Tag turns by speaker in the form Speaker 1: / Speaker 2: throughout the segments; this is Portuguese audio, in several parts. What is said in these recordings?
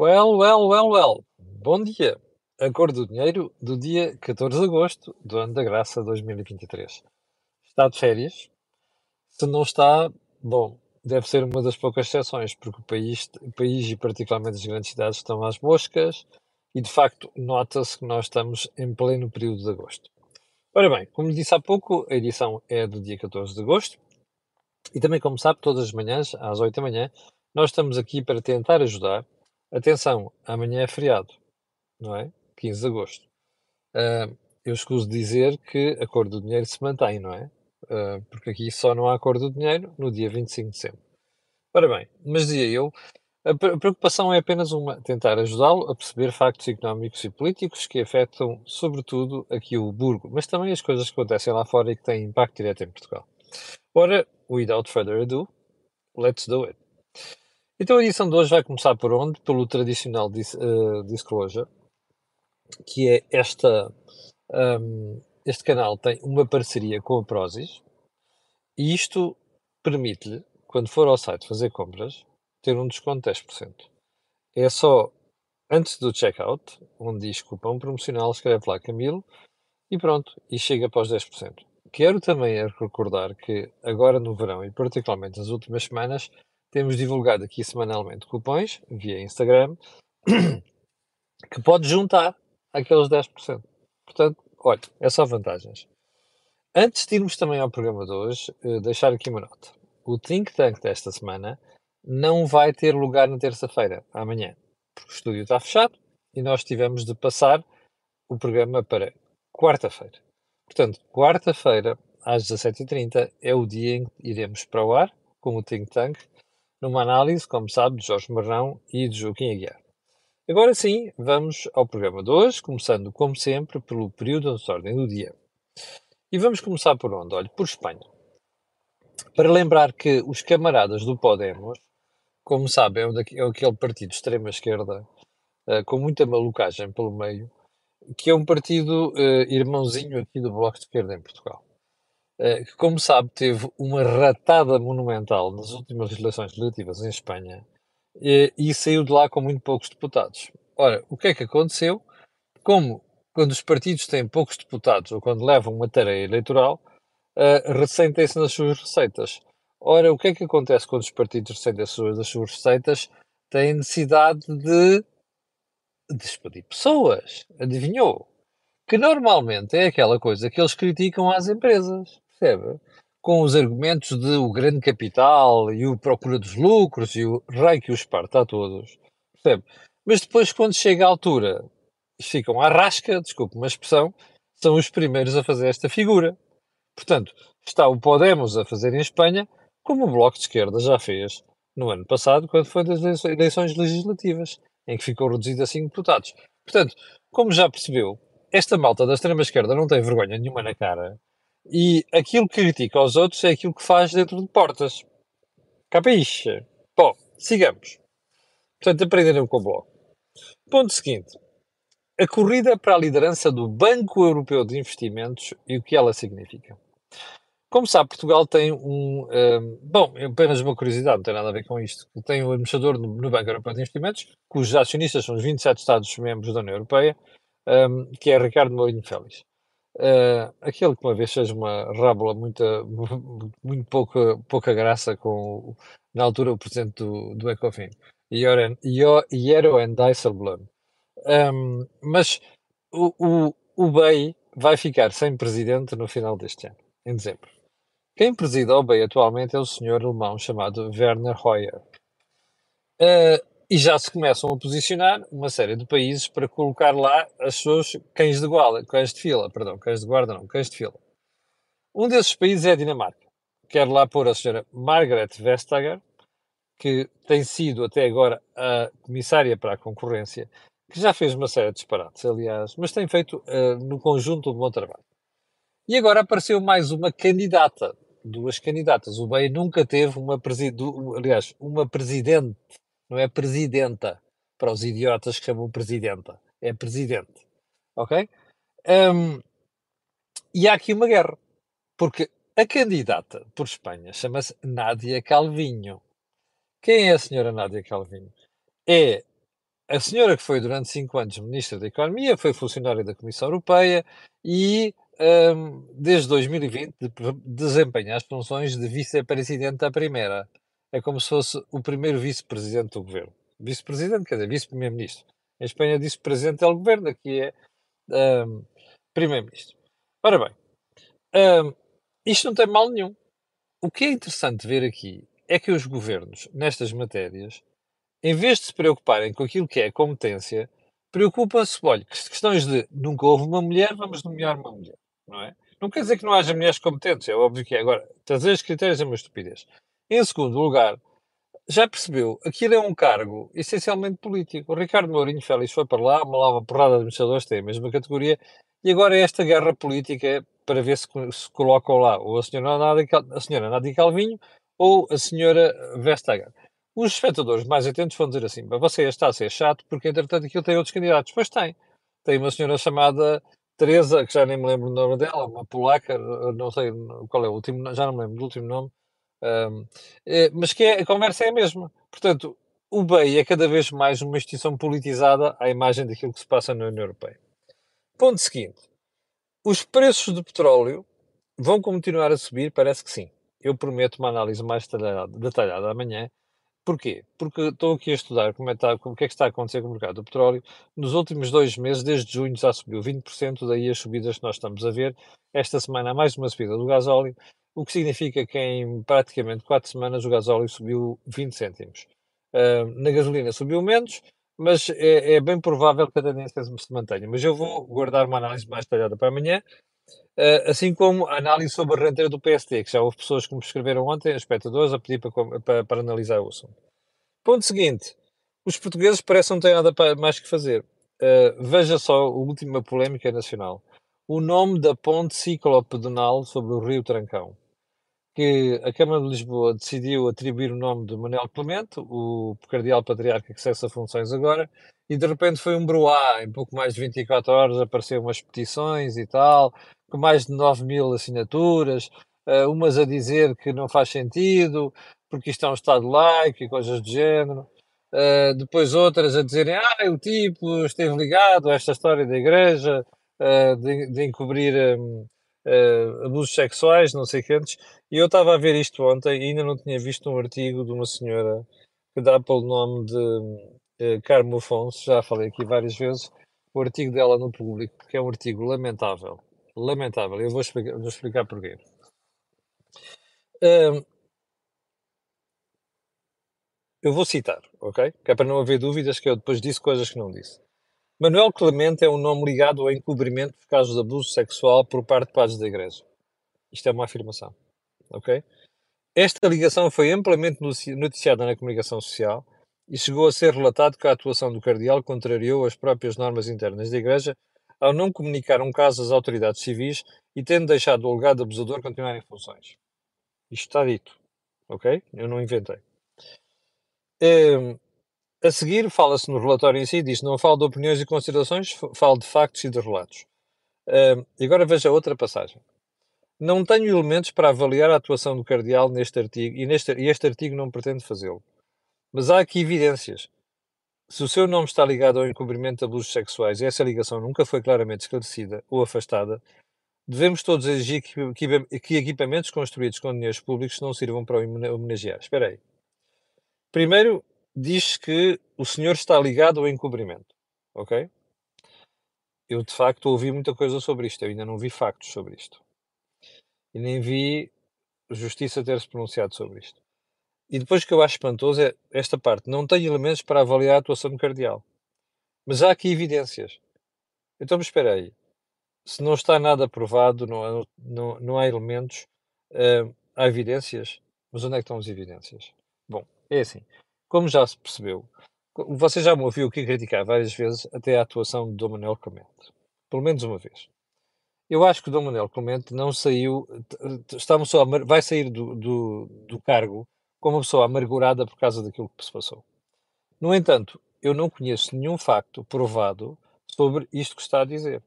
Speaker 1: Well, well, well, well. Bom dia. A cor do dinheiro do dia 14 de agosto do ano da graça 2023. Está de férias? Se não está, bom, deve ser uma das poucas exceções, porque o país, o país e particularmente as grandes cidades estão às moscas e de facto nota-se que nós estamos em pleno período de agosto. Ora bem, como disse há pouco, a edição é do dia 14 de agosto e também, como sabe, todas as manhãs, às 8 da manhã, nós estamos aqui para tentar ajudar Atenção, amanhã é feriado, não é? 15 de agosto. Uh, eu escuso dizer que a cor do dinheiro se mantém, não é? Uh, porque aqui só não há cor do dinheiro no dia 25 de dezembro. Ora bem, mas dizia eu, a preocupação é apenas uma, tentar ajudá-lo a perceber factos económicos e políticos que afetam, sobretudo, aqui o Burgo, mas também as coisas que acontecem lá fora e que têm impacto direto em Portugal. Ora, without further ado, let's do it. Então a edição de hoje vai começar por onde? Pelo tradicional dis, uh, disclosure, que é esta. Um, este canal tem uma parceria com a Prozis e isto permite-lhe, quando for ao site fazer compras, ter um desconto de 10%. É só antes do checkout, onde diz cupom promocional, escreve lá Camilo e pronto, e chega para os 10%. Quero também recordar que agora no verão e particularmente nas últimas semanas temos divulgado aqui semanalmente cupons via Instagram que pode juntar aqueles 10%. Portanto, olha, é só vantagens. Antes de irmos também ao programa de hoje, eh, deixar aqui uma nota. O Think Tank desta semana não vai ter lugar na terça-feira, amanhã, porque o estúdio está fechado e nós tivemos de passar o programa para quarta-feira. Portanto, quarta-feira, às 17h30, é o dia em que iremos para o ar com o Think Tank numa análise, como sabe, de Jorge Marrão e de Joaquim Aguiar. Agora sim, vamos ao programa de hoje, começando, como sempre, pelo período de ordem do dia. E vamos começar por onde? Olha, por Espanha. Para lembrar que os camaradas do Podemos, como sabem, é, é aquele partido de extrema-esquerda, uh, com muita malucagem pelo meio, que é um partido uh, irmãozinho aqui do Bloco de Esquerda em Portugal. Eh, que, como sabe, teve uma ratada monumental nas últimas eleições legislativas em Espanha e, e saiu de lá com muito poucos deputados. Ora, o que é que aconteceu? Como quando os partidos têm poucos deputados ou quando levam uma tarefa eleitoral, uh, ressentem-se nas suas receitas. Ora, o que é que acontece quando os partidos ressentem as suas receitas? Têm necessidade de despedir pessoas. Adivinhou? Que normalmente é aquela coisa que eles criticam às empresas percebe? Com os argumentos de o grande capital e o procura dos lucros e o rei que os parta a todos, percebe? Mas depois, quando chega a altura, ficam à rasca, desculpe uma expressão, são os primeiros a fazer esta figura. Portanto, está o Podemos a fazer em Espanha, como o Bloco de Esquerda já fez no ano passado, quando foi das eleições legislativas, em que ficou reduzido a 5 deputados. Portanto, como já percebeu, esta malta da extrema-esquerda não tem vergonha nenhuma na cara e aquilo que critica aos outros é aquilo que faz dentro de portas. Capiche? Bom, sigamos. Portanto, aprenderam com o bloco. Ponto seguinte. A corrida para a liderança do Banco Europeu de Investimentos e o que ela significa. Como sabe, Portugal tem um. um bom, apenas uma curiosidade, não tem nada a ver com isto. Tem um administrador no, no, Banco Europeu de Investimentos, cujos acionistas são os 27 Estados-membros da União Europeia, um, que é Ricardo Mourinho Félix. Uh, aquele que uma vez fez uma rábula muito, muito pouca, pouca graça com, na altura, o presidente do, do Ecofin, Jeroen Dijsselbloem. Um, mas o, o, o BEI vai ficar sem presidente no final deste ano, em dezembro. Quem preside o BEI atualmente é o senhor alemão chamado Werner Hoyer. Uh, e já se começam a posicionar uma série de países para colocar lá as suas cães de guarda, cães de fila, perdão, cães de guarda não, cães de fila. Um desses países é a Dinamarca. Quer lá pôr a senhora Margaret Vestager, que tem sido até agora a comissária para a concorrência, que já fez uma série de disparates, aliás, mas tem feito uh, no conjunto um bom trabalho. E agora apareceu mais uma candidata, duas candidatas. O BEI nunca teve uma, aliás, uma presidente não é presidenta, para os idiotas que chamam presidenta. É presidente. Ok? Um, e há aqui uma guerra. Porque a candidata por Espanha chama-se Nádia Calvinho. Quem é a senhora Nádia Calvinho? É a senhora que foi durante 5 anos Ministra da Economia, foi funcionária da Comissão Europeia e, hum, desde 2020, de- desempenha as funções de Vice-Presidente da Primeira. É como se fosse o primeiro Vice-Presidente do Governo. Vice-Presidente, quer dizer, Vice-Primeiro-Ministro. Em Espanha disse Presidente é o Governo, aqui é hum, Primeiro-Ministro. Ora bem, hum, isto não tem mal nenhum. O que é interessante ver aqui é que os governos, nestas matérias, em vez de se preocuparem com aquilo que é competência, preocupam-se, olha, que- questões de nunca houve uma mulher, vamos nomear uma mulher, não é? Não quer dizer que não haja mulheres competentes, é óbvio que é. Agora, trazer os critérios é uma estupidez. Em segundo lugar, já percebeu, aquilo é um cargo essencialmente político. O Ricardo Mourinho Félix foi para lá, uma uma porrada de administradores tem a mesma categoria, e agora é esta guerra política para ver se, se colocam lá ou a senhora Nádia, Cal- a senhora Nádia Calvinho ou a senhora Vestager. Os espectadores mais atentos vão dizer assim, mas você está a ser chato porque entretanto aquilo tem outros candidatos. Pois tem. Tem uma senhora chamada Teresa, que já nem me lembro o nome dela, uma polaca, não sei qual é o último, já não me lembro do último nome, Ahm, eh, mas que é- a conversa é a mesma. Portanto, o BEI é cada vez mais uma instituição politizada à imagem daquilo que se passa na União Europeia. Ponto seguinte: os preços do petróleo vão continuar a subir? Parece que sim. Eu prometo uma análise mais detalhada, detalhada amanhã. Porquê? Porque estou aqui a estudar como é, está, o que é que está a acontecer com o mercado do petróleo. Nos últimos dois meses, desde junho, já subiu 20%, daí as subidas que nós estamos a ver. Esta semana mais uma subida do gasóleo, o que significa que em praticamente quatro semanas o gasóleo subiu 20 cêntimos. Ah, na gasolina subiu menos, mas é, é bem provável que a tendência se mantenha. Mas eu vou guardar uma análise mais detalhada para amanhã. Uh, assim como a análise sobre a renteira do PST, que já houve pessoas que me escreveram ontem, espectadores, a pedir para, para, para analisar o assunto. Ponto seguinte: os portugueses parecem não ter nada mais que fazer. Uh, veja só a última polémica nacional. O nome da ponte ciclopedonal sobre o Rio Trancão, que a Câmara de Lisboa decidiu atribuir o nome de Manuel Clemente, o cardeal patriarca que cessa funções agora, e de repente foi um broá, em pouco mais de 24 horas apareceram umas petições e tal, com mais de 9 mil assinaturas, eh, umas a dizer que não faz sentido, porque isto é um Estado laico e coisas do género. Eh, depois outras a dizerem, ah, o tipo esteve ligado a esta história da igreja, eh, de, de encobrir eh, abusos sexuais, não sei quantos. E eu estava a ver isto ontem e ainda não tinha visto um artigo de uma senhora que dá pelo nome de eh, Carmo Afonso, já falei aqui várias vezes, o artigo dela no público, que é um artigo lamentável. Lamentável. Eu vou explicar, vou explicar porquê. Hum, eu vou citar, ok? Que é para não haver dúvidas que eu depois disse coisas que não disse. Manuel Clemente é um nome ligado ao encobrimento de casos de abuso sexual por parte de padres da Igreja. Isto é uma afirmação, ok? Esta ligação foi amplamente notici- noticiada na comunicação social e chegou a ser relatado que a atuação do cardeal contrariou as próprias normas internas da Igreja ao não comunicar um caso às autoridades civis e tendo deixado o legado abusador continuar em funções. Isto está dito, ok? Eu não inventei. Hum, a seguir, fala-se no relatório em si, diz não falo de opiniões e considerações, falo de factos e de relatos. Hum, e agora veja outra passagem. Não tenho elementos para avaliar a atuação do cardeal neste artigo, e, neste, e este artigo não pretende fazê-lo. Mas há aqui evidências. Se o seu nome está ligado ao encobrimento de abusos sexuais e essa ligação nunca foi claramente esclarecida ou afastada, devemos todos exigir que, que- que equipamentos construídos com dinheiros públicos não sirvam para o homenagear. Espera aí. Primeiro, diz que o senhor está ligado ao encobrimento. Ok? Eu, de facto, ouvi muita coisa sobre isto. Eu ainda não vi factos sobre isto. E nem vi justiça ter-se pronunciado sobre isto. E depois o que eu acho espantoso é esta parte. Não tenho elementos para avaliar a atuação do cardeal. Mas há aqui evidências. Então, espera aí. Se não está nada provado, não há, não, não há elementos, eh, há evidências. Mas onde é que estão as evidências? Bom, é assim. Como já se percebeu, você já me ouviu aqui criticar várias vezes até a atuação Dom Manuel Clemente. Pelo menos uma vez. Eu acho que o Dom Manuel Clemente não saiu, está uma pessoa, vai sair do, do, do cargo como uma pessoa amargurada por causa daquilo que se passou. No entanto, eu não conheço nenhum facto provado sobre isto que está a dizer.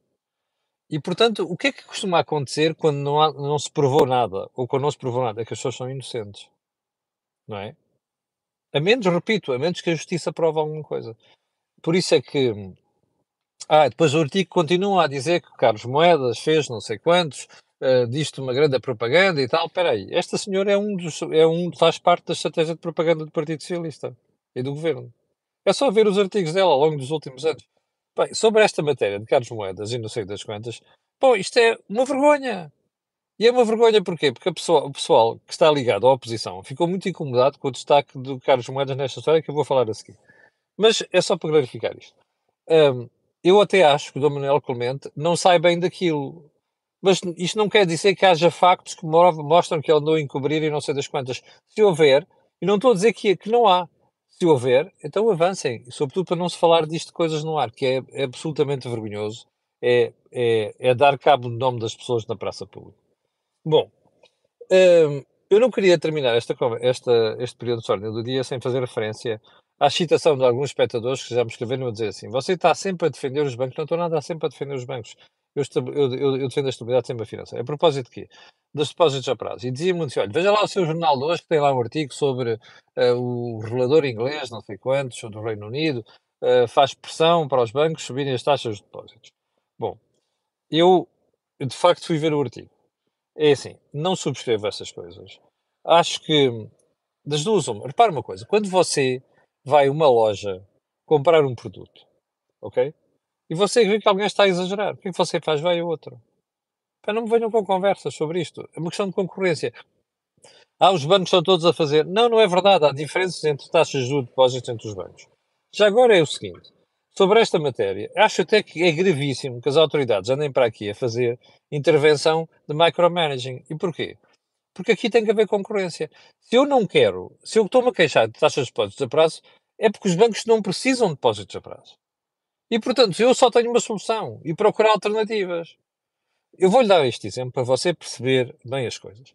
Speaker 1: E, portanto, o que é que costuma acontecer quando não, há- não se provou nada? Ou quando não se provou nada? É que as pessoas são inocentes. Não é? A menos, repito, a menos que a justiça prove alguma coisa. por isso é que. Ah, depois o artigo continua a dizer que Carlos Moedas fez não sei quantos, uh, disto uma grande propaganda e tal. Espera aí, esta senhora é um dos, é um, faz parte da estratégia de propaganda do Partido Socialista e do Governo. É só ver os artigos dela ao longo dos últimos anos. Bem, sobre esta matéria de Carlos Moedas e não sei das quantas, bom, isto é uma vergonha. E é uma vergonha porquê? Porque pessoa, o pessoal que está ligado à oposição ficou muito incomodado com o destaque do Carlos Moedas nesta história que eu vou falar a seguir. Mas é só para clarificar isto. Um, eu até acho que o Dom Manuel Clemente não sai bem daquilo. Mas isto não quer dizer que haja factos que mostram que ele andou a encobrir e não sei das quantas. Se houver, e não estou a dizer que, que não há, se houver, então avancem. Sobretudo para não se falar disto de coisas no ar, que é, é absolutamente vergonhoso. É, é, é, dar cabo do nome das pessoas na praça pública. Bom, hum, eu não queria terminar esta, esta, este período de ordem do dia sem fazer referência à citação de alguns espectadores que já me escreveram a dizer assim: você está sempre a defender os bancos. Não estou nada sempre a defender os bancos. Eu, eu, eu, eu defendo a estabilidade sempre financeira. A propósito de quê? Dos depósitos a prazo. E dizia-me assim: olha, veja lá o seu jornal de hoje, que tem lá um artigo sobre uh, o regulador inglês, não sei quantos, do Reino Unido, uh, faz pressão para os bancos subirem as taxas de depósitos. Bom, eu de facto fui ver o artigo. É assim, não subscrevo essas coisas. Acho que, das duas, uma. Repara uma coisa: quando você vai uma loja comprar um produto, ok? E você vê que alguém está a exagerar. O que é que você faz? Vai a outro. Para não me venham com conversas sobre isto. É uma questão de concorrência. Ah, os bancos estão todos a fazer. Não, não é verdade. Há diferenças entre taxas de depósitos entre os bancos. Já agora é o seguinte. Sobre esta matéria, acho até que é gravíssimo que as autoridades andem para aqui a fazer intervenção de micromanaging. E porquê? Porque aqui tem que haver concorrência. Se eu não quero, se eu estou-me a queixar de taxas de depósitos a prazo, é porque os bancos não precisam de depósitos a prazo. E, portanto, eu só tenho uma solução e procurar alternativas. Eu vou-lhe dar este exemplo para você perceber bem as coisas.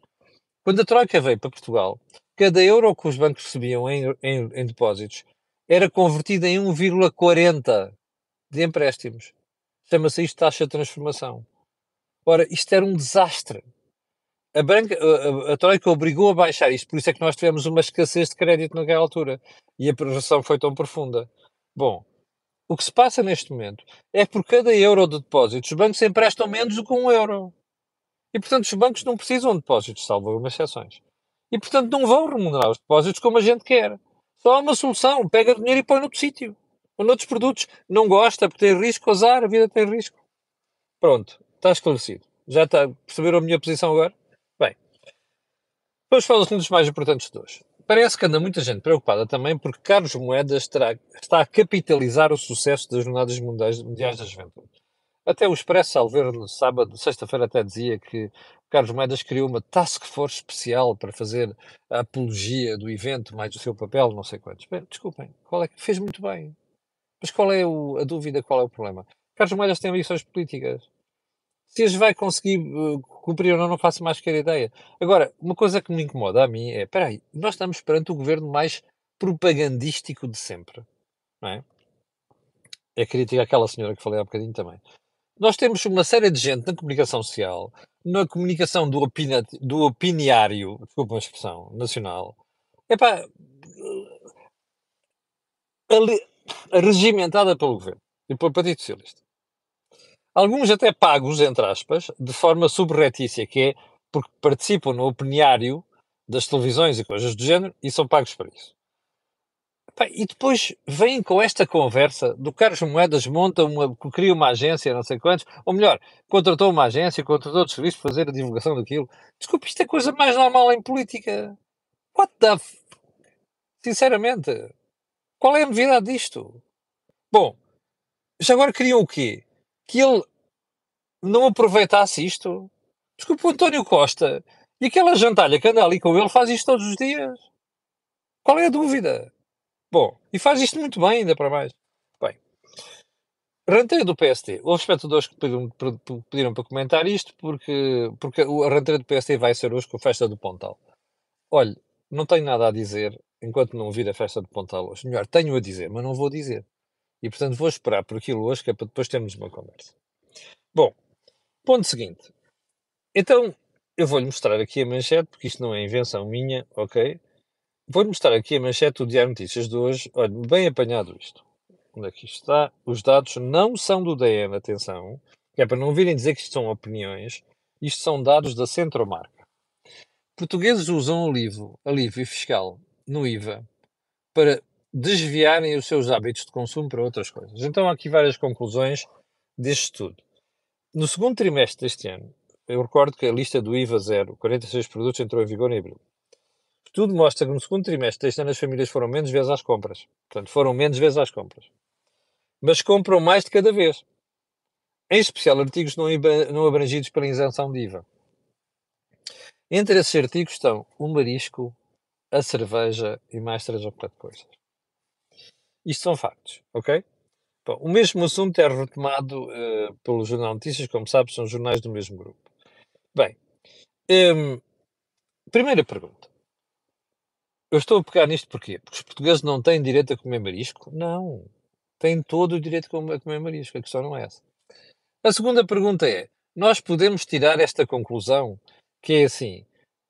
Speaker 1: Quando a Troika veio para Portugal, cada euro que os bancos recebiam em, em, em depósitos era convertido em 1,40 de empréstimos. Chama-se isto taxa de transformação. Ora, isto era um desastre. A, banca, a, a, Troika obrigou a baixar isto, por isso é que nós tivemos uma escassez de crédito naquela altura. E a progressão foi tão profunda. Bom, o que se passa neste momento é que por cada euro de depósitos, os bancos emprestam menos do que um euro. E, portanto, os bancos não precisam de depósitos, salvo algumas exceções. E, portanto, não vão remunerar os depósitos como a gente quer. Só há uma solução. Pega dinheiro e põe noutro sítio. Ou noutros produtos. Não gosta porque tem risco, azar, a vida tem risco. Pronto. Está esclarecido. Já está. Perceberam a minha posição agora? Vamos falar dos assuntos mais importantes de hoje. Parece que anda muita gente preocupada também porque Carlos Moedas terá, está a capitalizar o sucesso das Jornadas Mundiais, Mundiais da Juventude. Até o Expresso Salveiro, no sábado, sexta-feira, até dizia que Carlos Moedas criou uma task force especial para fazer a apologia do evento, mais o seu papel, não sei quantos. Bem, desculpem, qual é que fez muito bem. Mas qual é o, a dúvida, qual é o problema? Carlos Moedas tem ambições políticas. Se as vai conseguir uh, cumprir ou não, não faço mais qualquer ideia. Agora, uma coisa que me incomoda a mim é, espera aí, nós estamos perante o governo mais propagandístico de sempre, não é? É crítica àquela senhora que falei há bocadinho também. Nós temos uma série de gente na comunicação social, na comunicação do, opina, do opiniário, desculpa a expressão, nacional, epá, regimentada pelo governo e pelo Partido Socialista. Alguns até pagos, entre aspas, de forma subretícia, que é porque participam no opiniário das televisões e coisas do género e são pagos para isso. E depois vêm com esta conversa do Carlos Moedas monta uma, cria uma agência, não sei quantos, ou melhor, contratou uma agência, contratou outros serviços para fazer a divulgação daquilo. Desculpe, isto é coisa mais normal em política. What the f... Sinceramente, qual é a novidade disto? Bom, já agora queriam o quê? Que ele não aproveitasse isto. Desculpa, o António Costa e aquela jantalha que anda ali com ele faz isto todos os dias. Qual é a dúvida? Bom, e faz isto muito bem, ainda para mais. Bem, ranteio do PST. Houve espectadores que pediram, pediram, para comentar isto porque, porque a ranteio do PST vai ser hoje com a festa do Pontal. Olhe, não tenho nada a dizer enquanto não vir a festa do Pontal hoje. Melhor, tenho a dizer, mas não vou dizer. E portanto vou esperar por aquilo hoje, que é para depois termos uma conversa. Bom, ponto seguinte. Então, eu vou-lhe mostrar aqui a manchete, porque isto não é invenção minha, ok? Vou-lhe mostrar aqui a manchete do Diário Notícias de hoje. Olha, bem apanhado isto. onde é que isto está? Os dados não são do DN, atenção, é para não virem dizer que isto são opiniões, isto são dados da Centromarca. Portugueses usam alívio, alívio fiscal no IVA para desviarem os seus hábitos de consumo para outras coisas. Então há aqui várias conclusões deste estudo. No segundo trimestre deste ano, eu recordo que a lista do IVA zero, 46 produtos, entrou em vigor em abril. Tudo mostra que no segundo trimestre deste ano as famílias foram menos vezes às compras. Portanto, foram menos vezes às compras. Mas compram mais de cada vez. Em especial artigos não, não abrangidos pela isenção de IVA. Entre esses artigos estão o marisco, a cerveja e mais três ou quatro coisas. Isto são factos, ok? Bom, o mesmo assunto é retomado uh, pelo Jornal Notícias, como sabes, são jornais do mesmo grupo. Bem, um, primeira pergunta. Eu estou a pegar nisto porquê? Porque os portugueses não têm direito a comer marisco? Não. Têm todo o direito a comer marisco. A questão não é essa. A segunda pergunta é: nós podemos tirar esta conclusão que é assim,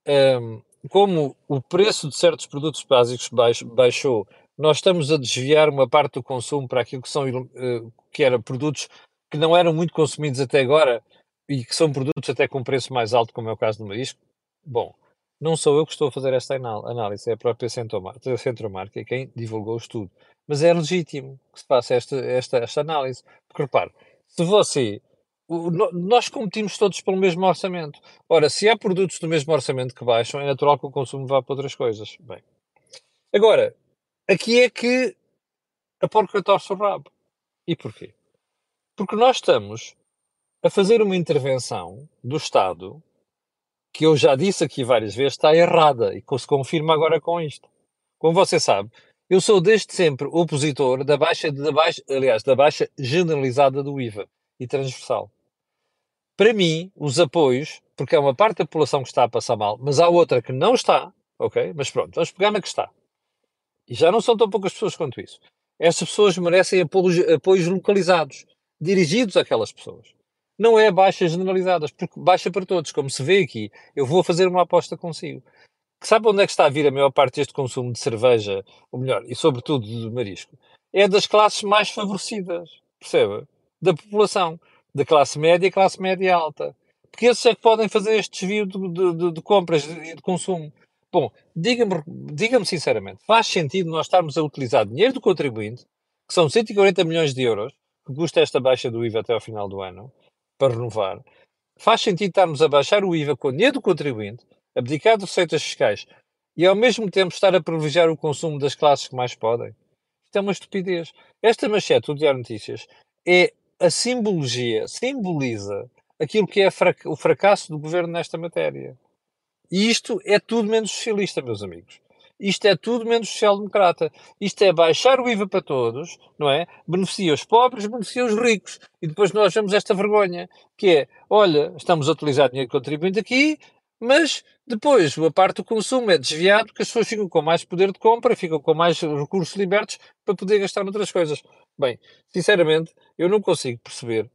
Speaker 1: um, como o preço de certos produtos básicos baixou, nós estamos a desviar uma parte do consumo para aquilo que são uh, que eram produtos que não eram muito consumidos até agora e que são produtos até com preço mais alto, como é o caso do marisco. Bom, não sou eu que estou a fazer esta análise, é a própria Centromarca quem divulgou o estudo. Mas é legítimo que se faça esta, esta, esta análise. Porque repare, se você. O, nós competimos todos pelo mesmo orçamento. Ora, se há produtos do mesmo orçamento que baixam, é natural que o consumo vá para outras coisas. Bem. Agora, aqui é que a porca torce o rabo. E porquê? Porque nós estamos a fazer uma intervenção do Estado que eu já disse aqui várias vezes, está errada e que se confirma agora com isto. Como você sabe, eu sou desde sempre opositor da baixa, da baixa, aliás, da baixa generalizada do IVA e transversal. Para mim, os apoios, porque há uma parte da população que está a passar mal, mas há outra que não está, ok? Mas pronto, vamos pegar na que está. E já não são tão poucas pessoas quanto isso. Essas pessoas merecem apoios, apoios localizados, dirigidos àquelas pessoas não é baixa generalizadas, porque baixa para todos, como se vê aqui. Eu vou fazer uma aposta consigo. Sabe onde é que está a vir a maior parte deste consumo de cerveja, ou melhor, e sobretudo de marisco? É das classes mais favorecidas, percebe? Da população, da classe média e classe média alta. Porque esses é que podem fazer este desvio de, de, de, de compras e de, consumo. Bom, diga-me diga sinceramente, faz sentido nós estarmos a utilizar dinheiro do contribuinte, que são 140 milhões de euros, que custa esta baixa do IVA até ao final do ano, para renovar, faz sentido estarmos a baixar o IVA com dinheiro do contribuinte, abdicar de receitas fiscais e ao mesmo tempo estar a privilegiar o consumo das classes que mais podem? Isto é uma estupidez. Esta manchete do Diário Notícias é a simbologia, simboliza aquilo que é o fracasso do governo nesta matéria. E isto é tudo menos socialista, meus amigos. Isto é tudo menos social-democrata. Isto é baixar o IVA para todos, não é? Beneficia os pobres, beneficia os ricos. E depois nós vemos esta vergonha, que é, olha, estamos a utilizar dinheiro contribuinte aqui, mas depois a parte do consumo é desviado porque as pessoas ficam com mais poder de compra, ficam com mais recursos libertos para poder gastar noutras coisas. Bem, sinceramente, eu não consigo perceber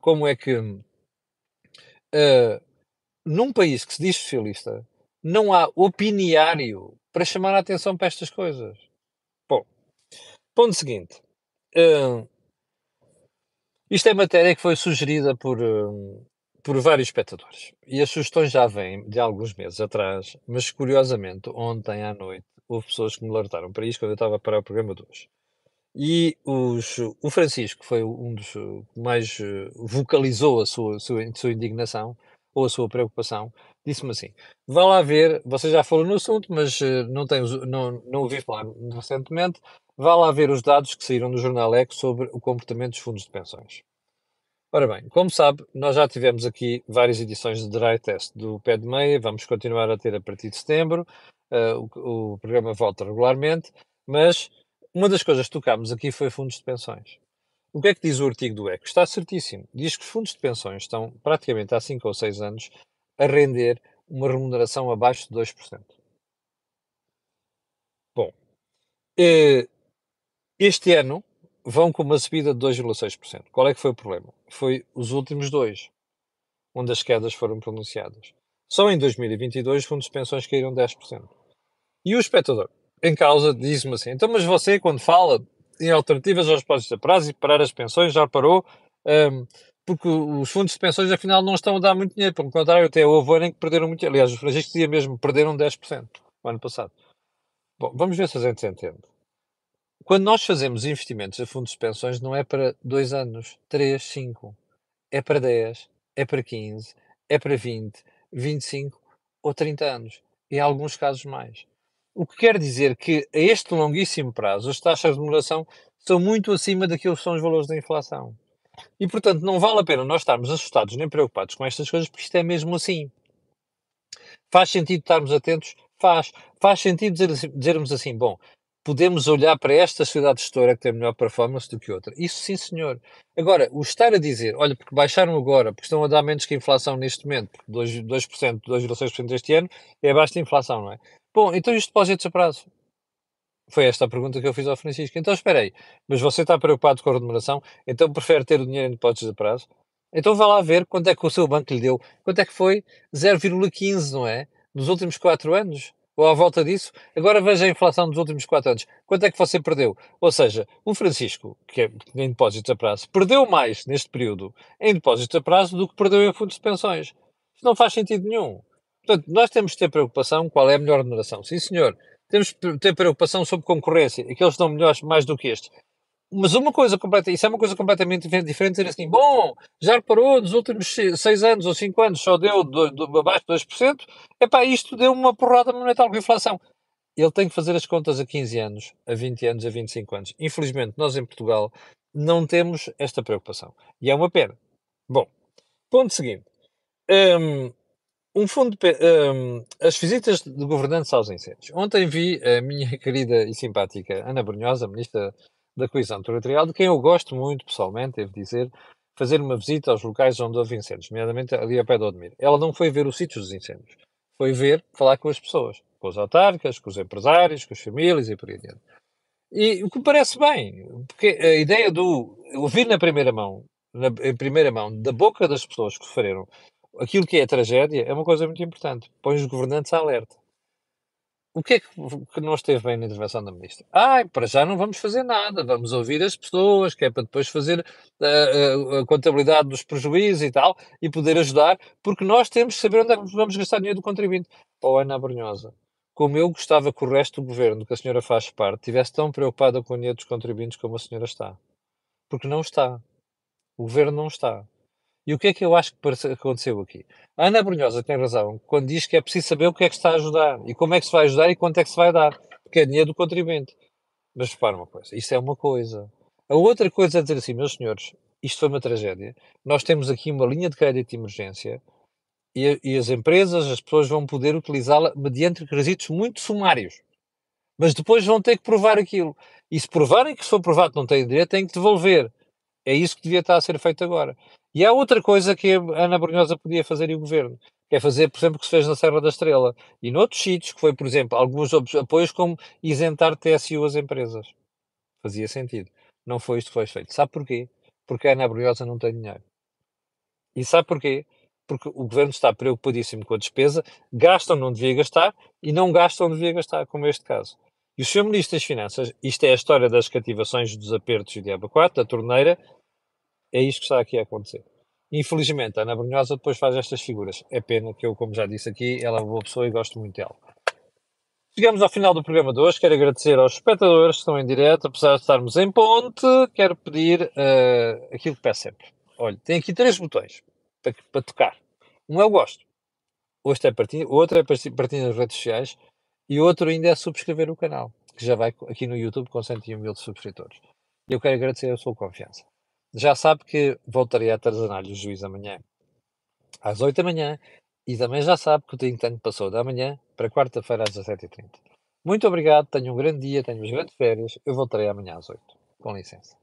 Speaker 1: como é que uh, num país que se diz socialista não há opiniário para chamar a atenção para estas coisas. Bom, ponto seguinte. Uh, isto é matéria que foi sugerida por, uh, por vários espectadores. E as sugestões já vêm de alguns meses atrás, mas curiosamente, ontem à noite, houve pessoas que me alertaram para isto quando eu estava para o programa de hoje. E os, o Francisco foi um dos que mais vocalizou a sua, sua, sua indignação ou a sua preocupação disse-me assim: vá lá ver, você já falou no assunto, mas uh, não, tem, não, não ouvi falar recentemente, vá lá ver os dados que saíram do jornal Eco sobre o comportamento dos fundos de pensões. Ora bem, como sabe, nós já tivemos aqui várias edições de Dry Test do pé de meia, vamos continuar a ter a partir de setembro, uh, o, o programa volta regularmente, mas uma das coisas que tocámos aqui foi fundos de pensões. O que é que diz o artigo do ECO? Está certíssimo. Diz que os fundos de pensões estão praticamente há 5 ou 6 anos a render uma remuneração abaixo de 2%. Bom, eh, este ano vão com uma subida de 2,6%. Qual é que foi o problema? Foi os últimos dois, onde as quedas foram pronunciadas. Só em 2022 os fundos de pensões caíram 10%. E o espectador, em causa, diz-me assim, então mas você quando fala em alternativas aos depósitos a prazo e parar as pensões, já parou, um, porque os fundos de pensões afinal não estão a dar muito dinheiro, pelo contrário, até houve ano em que perderam muito Aliás, os Francisco dizia mesmo, perderam 10% no ano passado. Bom, vamos ver se a gente se entende. Quando nós fazemos investimentos a fundos de pensões, não é para 2 anos, 3, 5. É para 10, é para 15, é para 20, 25 ou 30 anos. Em alguns casos mais. O que quer dizer que a este longuíssimo prazo as taxas de remuneração são muito acima daquilo que são os valores da inflação. E, portanto, não vale a pena nós estarmos assustados nem preocupados com estas coisas, porque isto é mesmo assim. Faz sentido estarmos atentos? Faz. Faz sentido dizer, assim, dizermos assim, bom, podemos olhar para esta sociedade gestora que tem melhor performance do que outra. Isso sim, senhor. Agora, o estar a dizer, olha, porque baixaram agora, porque estão a dar menos que a inflação neste momento, 2%, 2% 2,6% este ano, é abaixo da inflação, não é? Bom, então e os depósitos a prazo? Foi esta a pergunta que eu fiz ao Francisco. Então, espera aí, mas você está preocupado com a remuneração? Então prefere ter o dinheiro em depósitos a prazo? Então vá lá ver quanto é que o seu banco lhe deu. Quanto é que foi? 0,15, não é? Nos últimos 4 anos? Ou à volta disso? Agora veja a inflação dos últimos 4 anos. Quanto é que você perdeu? Ou seja, o Francisco, que é em depósitos a prazo, perdeu mais neste período em depósitos a prazo do que perdeu em fundos de pensões. Isso não faz sentido nenhum. Portanto, nós temos de ter preocupação qual é a melhor remuneração. Sim, senhor. Temos de ter preocupação sobre concorrência. Aqueles estão melhores mais do que estes. Mas uma coisa completa, isso é uma coisa completamente diferente, dizer assim, bom, já reparou, nos últimos 6 anos ou 5 anos só deu do, do, abaixo de 2%, epá, isto deu uma porrada monetária com a inflação. Ele tem que fazer as contas a 15 anos, a 20 anos, a 25 anos. Infelizmente, nós em Portugal não temos esta preocupação. E é uma pena. Bom, ponto seguinte. Hum, um fundo de, um, as visitas de governantes aos incêndios. Ontem vi a minha querida e simpática Ana Brunhosa, Ministra da Coesão Territorial, de quem eu gosto muito pessoalmente, devo dizer, fazer uma visita aos locais onde houve incêndios, nomeadamente ali a pé do Odmir. Ela não foi ver os sítios dos incêndios, foi ver, falar com as pessoas, com os autárquicas, com os empresários, com as famílias e por aí adiante. E o que me parece bem, porque a ideia do ouvir na primeira mão, na, em primeira mão, da boca das pessoas que sofreram aquilo que é a tragédia é uma coisa muito importante. Põe os governantes a alerta. O que é que, que não esteve bem na intervenção da ministra? Ai, para já não vamos fazer nada, vamos ouvir as pessoas, que é para depois fazer a, a, a contabilidade dos prejuízos e tal, e poder ajudar, porque nós temos que saber onde é que vamos gastar dinheiro do contribuinte. Ou oh, Ana Brunhosa, como eu gostava que o resto do governo, que a senhora faz parte, estivesse tão preocupada com o dinheiro dos contribuintes como a senhora está. Porque não está. O governo não está. E o que é que eu acho que aconteceu aqui? A Ana Brunhosa tem razão quando diz que é preciso saber o que é que está a ajudar e como é que se vai ajudar e quanto é que se vai dar, porque é dinheiro do contribuinte. Mas repara uma coisa, isso é uma coisa. A outra coisa é dizer assim, meus senhores, isto foi uma tragédia. Nós temos aqui uma linha de crédito de emergência e, e as empresas, as pessoas vão poder utilizá-la mediante requisitos muito sumários. Mas depois vão ter que provar aquilo. E se provarem que se for provado não têm direito, têm que devolver. É isso que devia estar a ser feito agora. E há outra coisa que a Ana Brunhosa podia fazer e o governo, que é fazer, por exemplo, o que se fez na Serra da Estrela e noutros sítios, que foi, por exemplo, alguns apoios como isentar TSU às empresas. Fazia sentido. Não foi isto que foi feito. Sabe porquê? Porque a Ana Brunhosa não tem dinheiro. E sabe porquê? Porque o governo está preocupadíssimo com a despesa, gastam onde devia gastar e não gastam onde devia gastar, como este caso. E o Sr. Ministro das Finanças, isto é a história das cativações, dos apertos e de abacuate, da torneira, é isto que está aqui a acontecer. Infelizmente, a Ana Brunhosa depois faz estas figuras. É pena que eu, como já disse aqui, ela é uma boa pessoa e gosto muito dela. Chegamos ao final do programa de hoje. Quero agradecer aos espectadores que estão em direto, apesar de estarmos em ponte. Quero pedir uh, aquilo que peço sempre. Olha, tem aqui três botões para, para tocar. Um eu gosto. Outro é partilha, outro é partilha nas redes sociais e outro ainda é subscrever o canal, que já vai aqui no YouTube com 101 mil subscritores. Eu quero agradecer a sua confiança. Já sabe que voltarei a Tarzanar-lhe o juiz amanhã, às 8 da manhã, e também já sabe que o Think Tank passou da manhã para quarta-feira às 17h30. Muito obrigado, tenha um grande dia, tenha umas grandes férias. Eu voltarei amanhã às 8. Com licença.